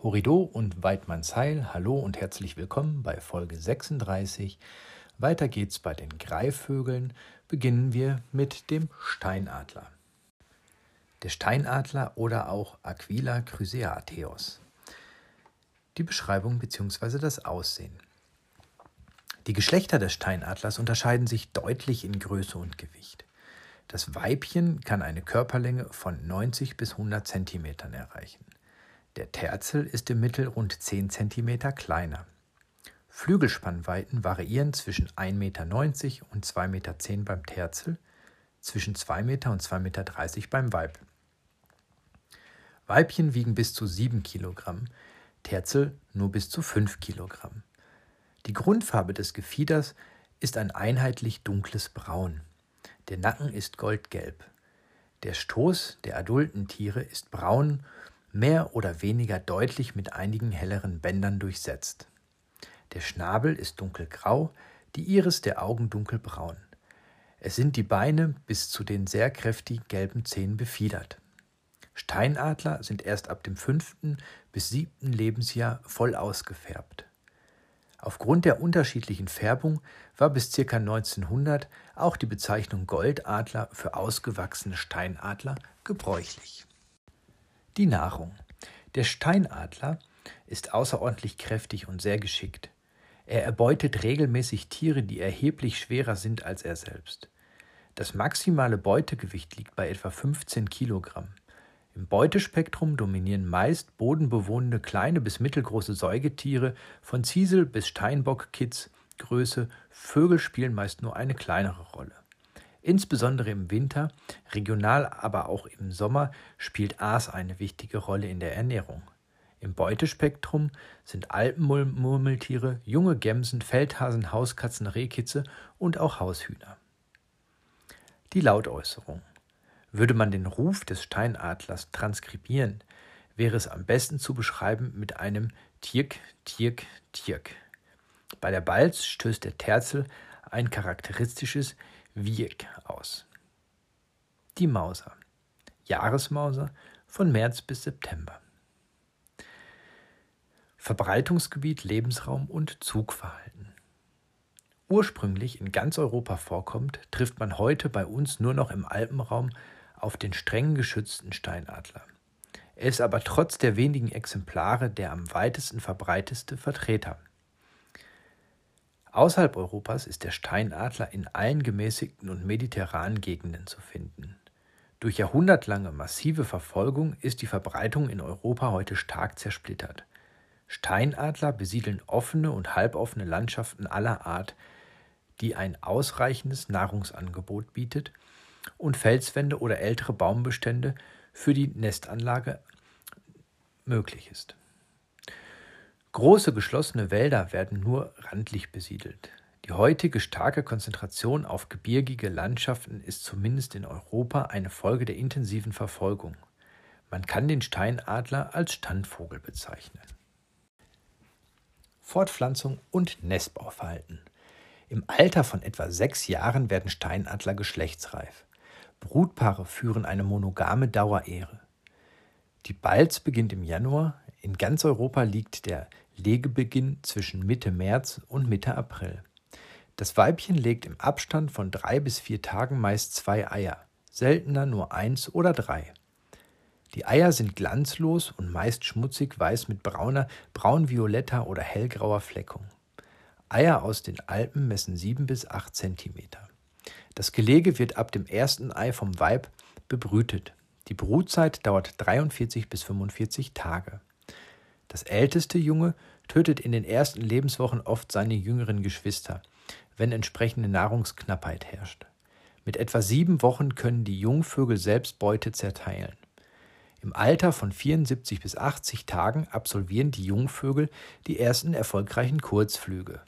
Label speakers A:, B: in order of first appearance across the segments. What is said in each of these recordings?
A: Horido und Weidmannsheil, hallo und herzlich willkommen bei Folge 36. Weiter geht's bei den Greifvögeln. Beginnen wir mit dem Steinadler. Der Steinadler oder auch Aquila chryseateos. Die Beschreibung bzw. das Aussehen. Die Geschlechter des Steinadlers unterscheiden sich deutlich in Größe und Gewicht. Das Weibchen kann eine Körperlänge von 90 bis 100 cm erreichen. Der Terzel ist im Mittel rund 10 cm kleiner. Flügelspannweiten variieren zwischen 1,90 Meter und 2,10 Meter beim Terzel, zwischen 2 Meter und 2,30 Meter beim Weib. Weibchen wiegen bis zu 7 Kilogramm, Terzel nur bis zu 5 Kilogramm. Die Grundfarbe des Gefieders ist ein einheitlich dunkles Braun. Der Nacken ist goldgelb. Der Stoß der adulten Tiere ist braun mehr oder weniger deutlich mit einigen helleren Bändern durchsetzt. Der Schnabel ist dunkelgrau, die Iris der Augen dunkelbraun. Es sind die Beine bis zu den sehr kräftigen gelben Zähnen befiedert. Steinadler sind erst ab dem fünften bis siebten Lebensjahr voll ausgefärbt. Aufgrund der unterschiedlichen Färbung war bis ca. 1900 auch die Bezeichnung Goldadler für ausgewachsene Steinadler gebräuchlich. Die Nahrung. Der Steinadler ist außerordentlich kräftig und sehr geschickt. Er erbeutet regelmäßig Tiere, die erheblich schwerer sind als er selbst. Das maximale Beutegewicht liegt bei etwa 15 Kilogramm. Im Beutespektrum dominieren meist bodenbewohnende kleine bis mittelgroße Säugetiere von Ziesel bis Steinbockkitz Größe, Vögel spielen meist nur eine kleinere Rolle. Insbesondere im Winter, regional aber auch im Sommer spielt Aas eine wichtige Rolle in der Ernährung. Im Beutespektrum sind Alpenmurmeltiere, junge Gämsen, Feldhasen, Hauskatzen, Rehkitze und auch Haushühner. Die Lautäußerung. Würde man den Ruf des Steinadlers transkribieren, wäre es am besten zu beschreiben mit einem Tirk, Tirk, Tirk. Bei der Balz stößt der Terzel ein charakteristisches Wiek aus. Die Mauser. Jahresmauser von März bis September. Verbreitungsgebiet, Lebensraum und Zugverhalten. Ursprünglich in ganz Europa vorkommt, trifft man heute bei uns nur noch im Alpenraum auf den streng geschützten Steinadler. Er ist aber trotz der wenigen Exemplare der am weitesten verbreiteste Vertreter. Außerhalb Europas ist der Steinadler in allen gemäßigten und mediterranen Gegenden zu finden. Durch jahrhundertlange massive Verfolgung ist die Verbreitung in Europa heute stark zersplittert. Steinadler besiedeln offene und halboffene Landschaften aller Art, die ein ausreichendes Nahrungsangebot bietet und Felswände oder ältere Baumbestände für die Nestanlage möglich ist. Große geschlossene Wälder werden nur randlich besiedelt. Die heutige starke Konzentration auf gebirgige Landschaften ist zumindest in Europa eine Folge der intensiven Verfolgung. Man kann den Steinadler als Standvogel bezeichnen. Fortpflanzung und Nestbauverhalten. Im Alter von etwa sechs Jahren werden Steinadler geschlechtsreif. Brutpaare führen eine monogame Dauerehe. Die Balz beginnt im Januar. In ganz Europa liegt der Legebeginn zwischen Mitte März und Mitte April. Das Weibchen legt im Abstand von drei bis vier Tagen meist zwei Eier, seltener nur eins oder drei. Die Eier sind glanzlos und meist schmutzig weiß mit brauner, braunvioletter oder hellgrauer Fleckung. Eier aus den Alpen messen sieben bis acht Zentimeter. Das Gelege wird ab dem ersten Ei vom Weib bebrütet. Die Brutzeit dauert 43 bis 45 Tage. Das älteste Junge tötet in den ersten Lebenswochen oft seine jüngeren Geschwister, wenn entsprechende Nahrungsknappheit herrscht. Mit etwa sieben Wochen können die Jungvögel selbst Beute zerteilen. Im Alter von 74 bis 80 Tagen absolvieren die Jungvögel die ersten erfolgreichen Kurzflüge.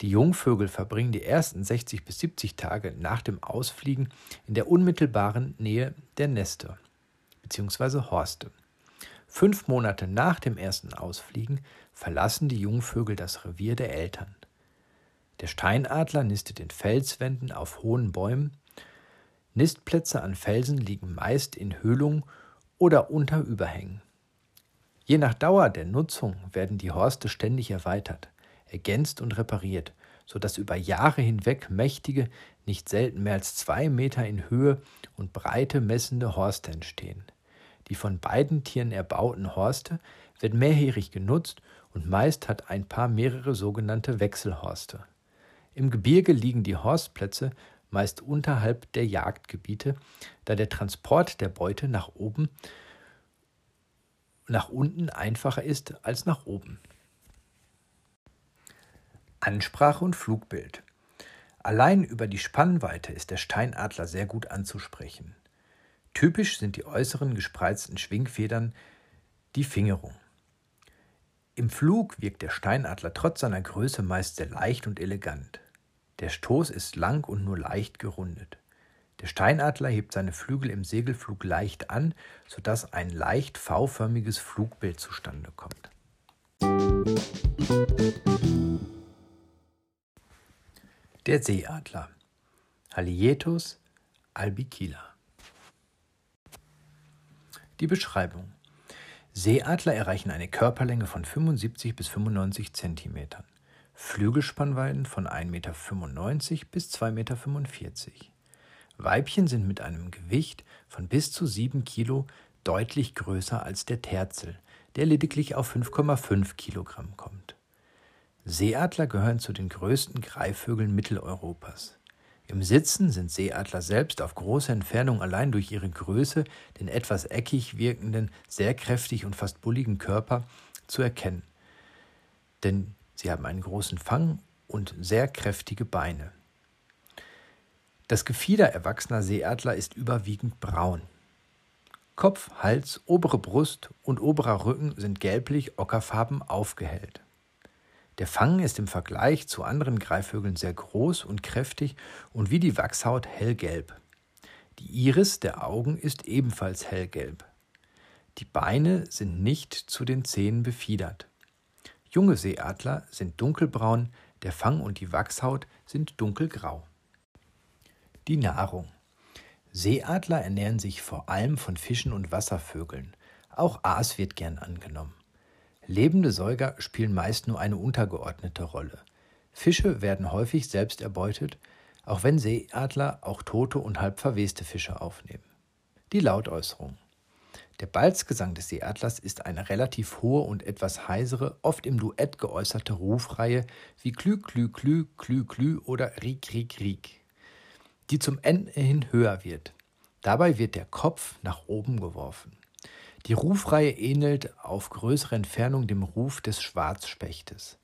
A: Die Jungvögel verbringen die ersten 60 bis 70 Tage nach dem Ausfliegen in der unmittelbaren Nähe der Nester bzw. Horste. Fünf Monate nach dem ersten Ausfliegen verlassen die Jungvögel das Revier der Eltern. Der Steinadler nistet in Felswänden auf hohen Bäumen. Nistplätze an Felsen liegen meist in Höhlungen oder unter Überhängen. Je nach Dauer der Nutzung werden die Horste ständig erweitert, ergänzt und repariert, sodass über Jahre hinweg mächtige, nicht selten mehr als zwei Meter in Höhe und Breite messende Horste entstehen. Die von beiden Tieren erbauten Horste werden mehrjährig genutzt und meist hat ein Paar mehrere sogenannte Wechselhorste. Im Gebirge liegen die Horstplätze meist unterhalb der Jagdgebiete, da der Transport der Beute nach oben nach unten einfacher ist als nach oben. Ansprache und Flugbild. Allein über die Spannweite ist der Steinadler sehr gut anzusprechen. Typisch sind die äußeren gespreizten Schwingfedern, die Fingerung. Im Flug wirkt der Steinadler trotz seiner Größe meist sehr leicht und elegant. Der Stoß ist lang und nur leicht gerundet. Der Steinadler hebt seine Flügel im Segelflug leicht an, sodass ein leicht V-förmiges Flugbild zustande kommt. Der Seeadler Halietus albicilla Die Beschreibung Seeadler erreichen eine Körperlänge von 75 bis 95 cm, Flügelspannweiten von 1,95 Meter bis 2,45 Meter. Weibchen sind mit einem Gewicht von bis zu 7 Kilo deutlich größer als der Terzel, der lediglich auf 5,5 Kilogramm kommt. Seeadler gehören zu den größten Greifvögeln Mitteleuropas. Im Sitzen sind Seeadler selbst auf große Entfernung allein durch ihre Größe, den etwas eckig wirkenden, sehr kräftig und fast bulligen Körper zu erkennen. Denn sie haben einen großen Fang und sehr kräftige Beine. Das Gefieder erwachsener Seeadler ist überwiegend braun. Kopf, Hals, obere Brust und oberer Rücken sind gelblich-ockerfarben aufgehellt. Der Fang ist im Vergleich zu anderen Greifvögeln sehr groß und kräftig und wie die Wachshaut hellgelb. Die Iris der Augen ist ebenfalls hellgelb. Die Beine sind nicht zu den Zähnen befiedert. Junge Seeadler sind dunkelbraun, der Fang und die Wachshaut sind dunkelgrau. Die Nahrung. Seeadler ernähren sich vor allem von Fischen und Wasservögeln. Auch Aas wird gern angenommen. Lebende Säuger spielen meist nur eine untergeordnete Rolle. Fische werden häufig selbst erbeutet, auch wenn Seeadler auch tote und halb verweste Fische aufnehmen. Die Lautäußerung. Der Balzgesang des Seeadlers ist eine relativ hohe und etwas heisere, oft im Duett geäußerte Rufreihe wie Klü, Klü, Klü, Klü, Klü oder Riek, Riek, Riek die zum Ende hin höher wird. Dabei wird der Kopf nach oben geworfen. Die Rufreihe ähnelt auf größere Entfernung dem Ruf des Schwarzspechtes.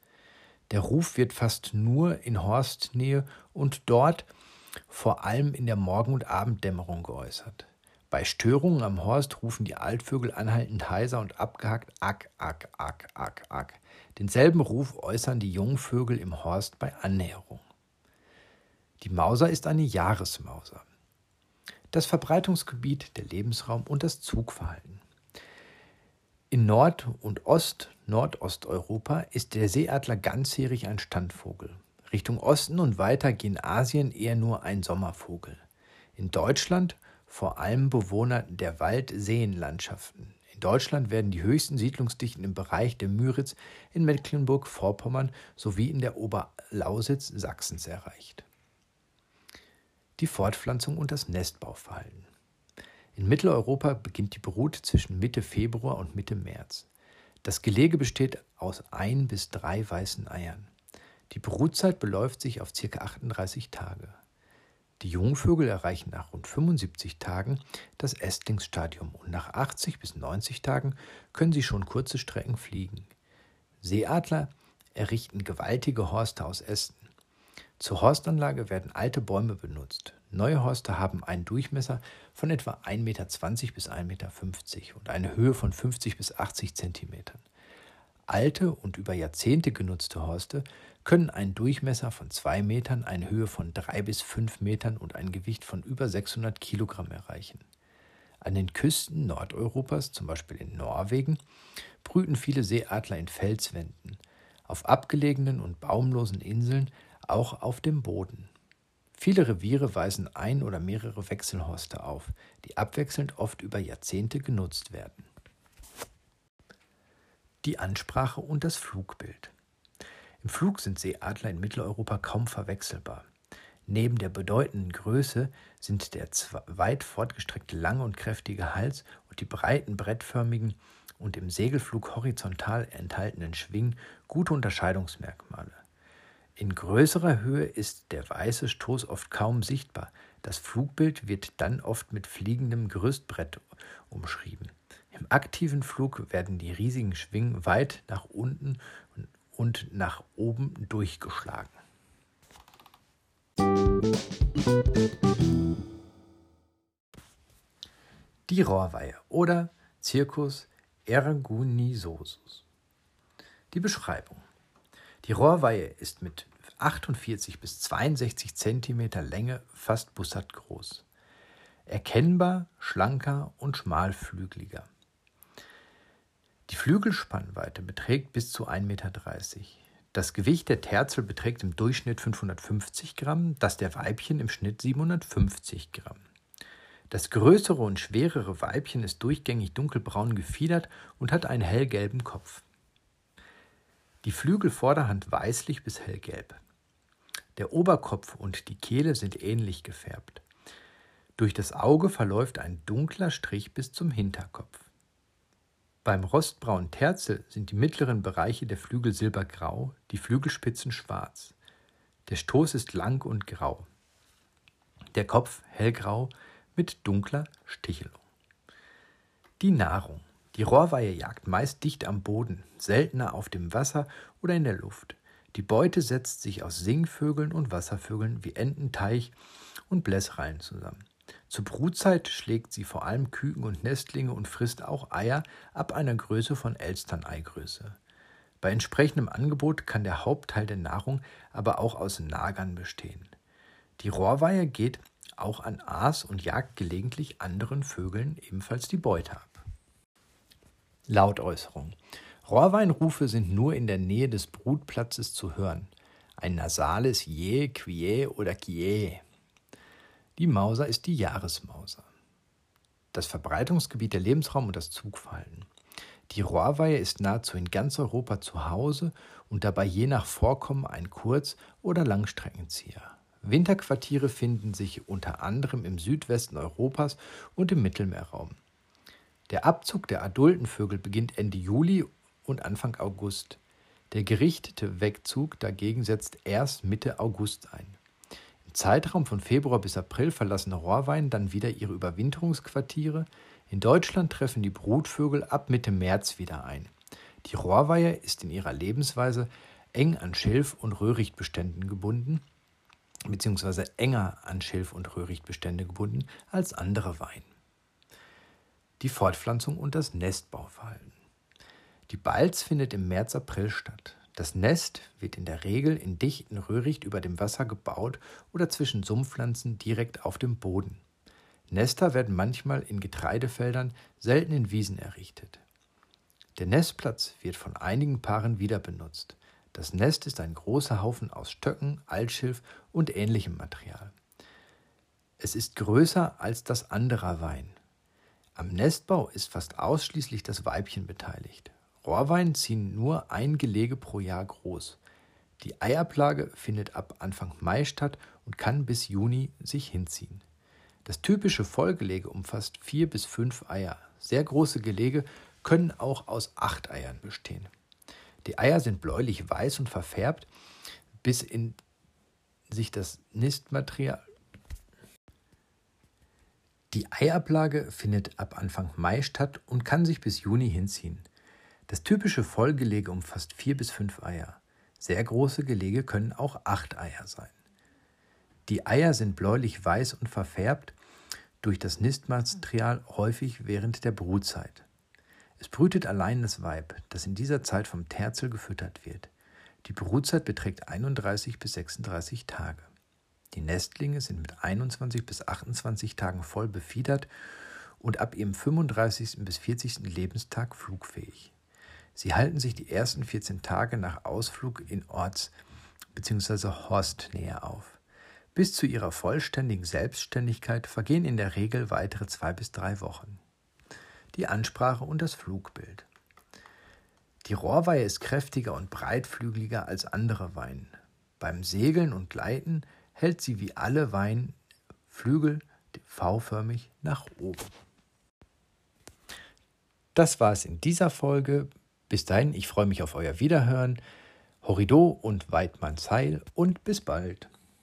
A: Der Ruf wird fast nur in Horstnähe und dort vor allem in der Morgen- und Abenddämmerung geäußert. Bei Störungen am Horst rufen die Altvögel anhaltend heiser und abgehackt Ack, Ack, Ack, Ack, Ack. Denselben Ruf äußern die Jungvögel im Horst bei Annäherung. Die Mauser ist eine Jahresmauser. Das Verbreitungsgebiet, der Lebensraum und das Zugverhalten. In Nord- und Ost-Nordosteuropa ist der Seeadler ganzjährig ein Standvogel. Richtung Osten und weiter gehen Asien eher nur ein Sommervogel. In Deutschland vor allem Bewohner der Wald-Seenlandschaften. In Deutschland werden die höchsten Siedlungsdichten im Bereich der Müritz in Mecklenburg-Vorpommern sowie in der Oberlausitz Sachsens erreicht die Fortpflanzung und das Nestbauverhalten. In Mitteleuropa beginnt die Brut zwischen Mitte Februar und Mitte März. Das Gelege besteht aus ein bis drei weißen Eiern. Die Brutzeit beläuft sich auf ca. 38 Tage. Die Jungvögel erreichen nach rund 75 Tagen das Ästlingsstadium und nach 80 bis 90 Tagen können sie schon kurze Strecken fliegen. Seeadler errichten gewaltige Horste aus Ästen. Zur Horstanlage werden alte Bäume benutzt. Neue Horste haben einen Durchmesser von etwa 1,20 Meter bis 1,50 Meter und eine Höhe von 50 bis 80 Zentimetern. Alte und über Jahrzehnte genutzte Horste können einen Durchmesser von 2 Metern, eine Höhe von 3 bis 5 Metern und ein Gewicht von über 600 Kilogramm erreichen. An den Küsten Nordeuropas, zum Beispiel in Norwegen, brüten viele Seeadler in Felswänden. Auf abgelegenen und baumlosen Inseln auch auf dem Boden. Viele Reviere weisen ein oder mehrere Wechselhorste auf, die abwechselnd oft über Jahrzehnte genutzt werden. Die Ansprache und das Flugbild. Im Flug sind Seeadler in Mitteleuropa kaum verwechselbar. Neben der bedeutenden Größe sind der weit fortgestreckte lange und kräftige Hals und die breiten brettförmigen und im Segelflug horizontal enthaltenen Schwingen gute Unterscheidungsmerkmale. In größerer Höhe ist der weiße Stoß oft kaum sichtbar. Das Flugbild wird dann oft mit fliegendem Gerüstbrett umschrieben. Im aktiven Flug werden die riesigen Schwingen weit nach unten und nach oben durchgeschlagen. Die Rohrweihe oder Circus ergunisosus. Die Beschreibung. Die Rohrweihe ist mit 48 bis 62 cm Länge fast bussardgroß. Erkennbar schlanker und schmalflügeliger. Die Flügelspannweite beträgt bis zu 1,30 Meter. Das Gewicht der Terzel beträgt im Durchschnitt 550 Gramm, das der Weibchen im Schnitt 750 Gramm. Das größere und schwerere Weibchen ist durchgängig dunkelbraun gefiedert und hat einen hellgelben Kopf. Die Flügelvorderhand weißlich bis hellgelb. Der Oberkopf und die Kehle sind ähnlich gefärbt. Durch das Auge verläuft ein dunkler Strich bis zum Hinterkopf. Beim rostbraunen Terzel sind die mittleren Bereiche der Flügel silbergrau, die Flügelspitzen schwarz. Der Stoß ist lang und grau. Der Kopf hellgrau mit dunkler Stichelung. Die Nahrung. Die Rohrweihe jagt meist dicht am Boden, seltener auf dem Wasser oder in der Luft. Die Beute setzt sich aus Singvögeln und Wasservögeln wie Enten, Teich und Blässrallen zusammen. Zur Brutzeit schlägt sie vor allem Küken und Nestlinge und frisst auch Eier ab einer Größe von Elsterneigröße. Bei entsprechendem Angebot kann der Hauptteil der Nahrung aber auch aus Nagern bestehen. Die Rohrweihe geht auch an Aas und jagt gelegentlich anderen Vögeln ebenfalls die Beute ab. Lautäußerung. Rohrweinrufe sind nur in der Nähe des Brutplatzes zu hören. Ein nasales Je, Quie oder Kie die Mauser ist die Jahresmauser. Das Verbreitungsgebiet der Lebensraum und das Zugverhalten. Die Rohrweihe ist nahezu in ganz Europa zu Hause und dabei je nach Vorkommen ein Kurz- oder Langstreckenzieher. Winterquartiere finden sich unter anderem im Südwesten Europas und im Mittelmeerraum. Der Abzug der adulten Vögel beginnt Ende Juli und Anfang August. Der gerichtete Wegzug dagegen setzt erst Mitte August ein. Im Zeitraum von Februar bis April verlassen Rohrwein dann wieder ihre Überwinterungsquartiere. In Deutschland treffen die Brutvögel ab Mitte März wieder ein. Die Rohrweihe ist in ihrer Lebensweise eng an Schilf- und Röhrichtbeständen gebunden, beziehungsweise enger an Schilf- und Röhrichtbestände gebunden als andere Wein. Die Fortpflanzung und das Nestbauverhalten. Die Balz findet im März-April statt. Das Nest wird in der Regel in dichten Röhricht über dem Wasser gebaut oder zwischen Sumpfpflanzen direkt auf dem Boden. Nester werden manchmal in Getreidefeldern, selten in Wiesen errichtet. Der Nestplatz wird von einigen Paaren wieder benutzt. Das Nest ist ein großer Haufen aus Stöcken, Altschilf und ähnlichem Material. Es ist größer als das anderer Wein. Am Nestbau ist fast ausschließlich das Weibchen beteiligt. Rohrwein ziehen nur ein Gelege pro Jahr groß. Die Eiablage findet ab Anfang Mai statt und kann bis Juni sich hinziehen. Das typische Vollgelege umfasst vier bis fünf Eier. Sehr große Gelege können auch aus acht Eiern bestehen. Die Eier sind bläulich-weiß und verfärbt, bis in sich das Nistmaterial. Die Eiablage findet ab Anfang Mai statt und kann sich bis Juni hinziehen. Das typische Vollgelege umfasst vier bis fünf Eier. Sehr große Gelege können auch acht Eier sein. Die Eier sind bläulich-weiß und verfärbt durch das Nistmaterial häufig während der Brutzeit. Es brütet allein das Weib, das in dieser Zeit vom Terzel gefüttert wird. Die Brutzeit beträgt 31 bis 36 Tage. Die Nestlinge sind mit 21 bis 28 Tagen voll befiedert und ab ihrem 35. bis 40. Lebenstag flugfähig. Sie halten sich die ersten 14 Tage nach Ausflug in Orts- bzw. Horstnähe auf. Bis zu ihrer vollständigen Selbstständigkeit vergehen in der Regel weitere zwei bis drei Wochen. Die Ansprache und das Flugbild. Die Rohrweihe ist kräftiger und breitflügeliger als andere Weinen. Beim Segeln und Gleiten hält sie wie alle Weinflügel V-förmig nach oben. Das war es in dieser Folge. Bis dahin, ich freue mich auf euer Wiederhören. Horrido und Weidmanns Heil und bis bald.